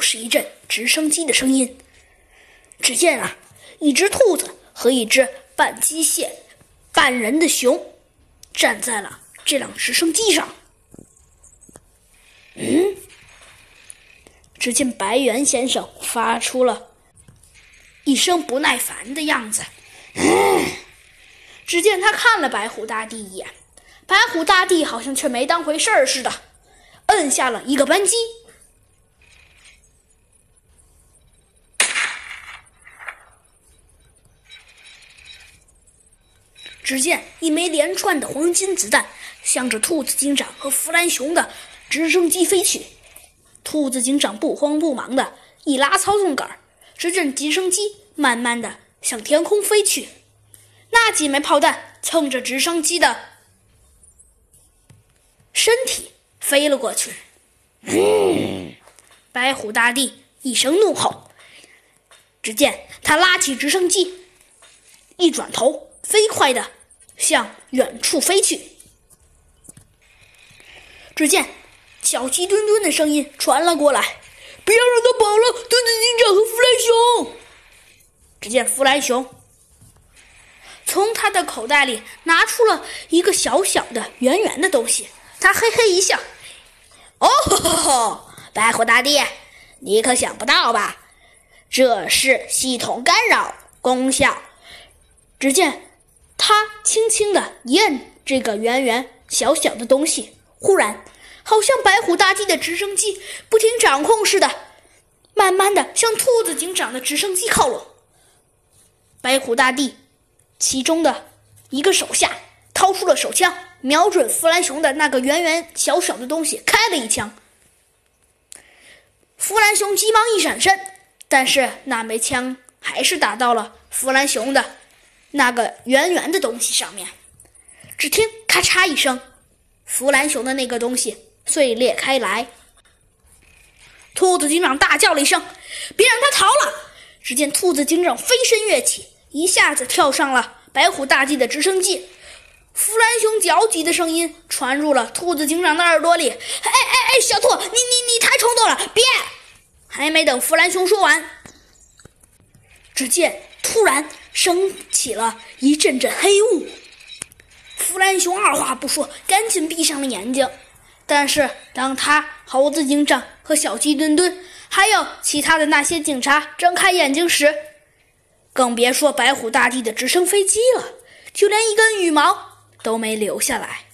是一阵直升机的声音。只见啊，一只兔子和一只半机械、半人的熊站在了这辆直升机上。嗯，只见白猿先生发出了一声不耐烦的样子。只见他看了白虎大帝一眼，白虎大帝好像却没当回事儿似的，摁下了一个扳机。只见一枚连串的黄金子弹向着兔子警长和弗兰熊的直升机飞去。兔子警长不慌不忙的一拉操纵杆，只见直升机慢慢的向天空飞去。那几枚炮弹蹭着直升机的身体飞了过去。白虎大帝一声怒吼，只见他拉起直升机，一转头，飞快的。向远处飞去。只见小鸡墩墩的声音传了过来：“不要让他跑了，墩子警长和弗兰熊。”只见弗兰熊从他的口袋里拿出了一个小小的、圆圆的东西，他嘿嘿一笑：“哦，白虎大帝，你可想不到吧？这是系统干扰功效。”只见。他轻轻的一摁这个圆圆小小的东西，忽然，好像白虎大帝的直升机不听掌控似的，慢慢的向兔子警长的直升机靠拢。白虎大帝其中的一个手下掏出了手枪，瞄准弗兰熊的那个圆圆小小的东西开了一枪。弗兰熊急忙一闪身，但是那枚枪还是打到了弗兰熊的。那个圆圆的东西上面，只听咔嚓一声，弗兰熊的那个东西碎裂开来。兔子警长大叫了一声：“别让他逃了！”只见兔子警长飞身跃起，一下子跳上了白虎大帝的直升机。弗兰熊焦急的声音传入了兔子警长的耳朵里：“哎哎哎，小兔，你你你太冲动了！别！”还没等弗兰熊说完，只见突然。升起了一阵阵黑雾，弗兰熊二话不说，赶紧闭上了眼睛。但是，当他猴子警长和小鸡墩墩，还有其他的那些警察睁开眼睛时，更别说白虎大帝的直升飞机了，就连一根羽毛都没留下来。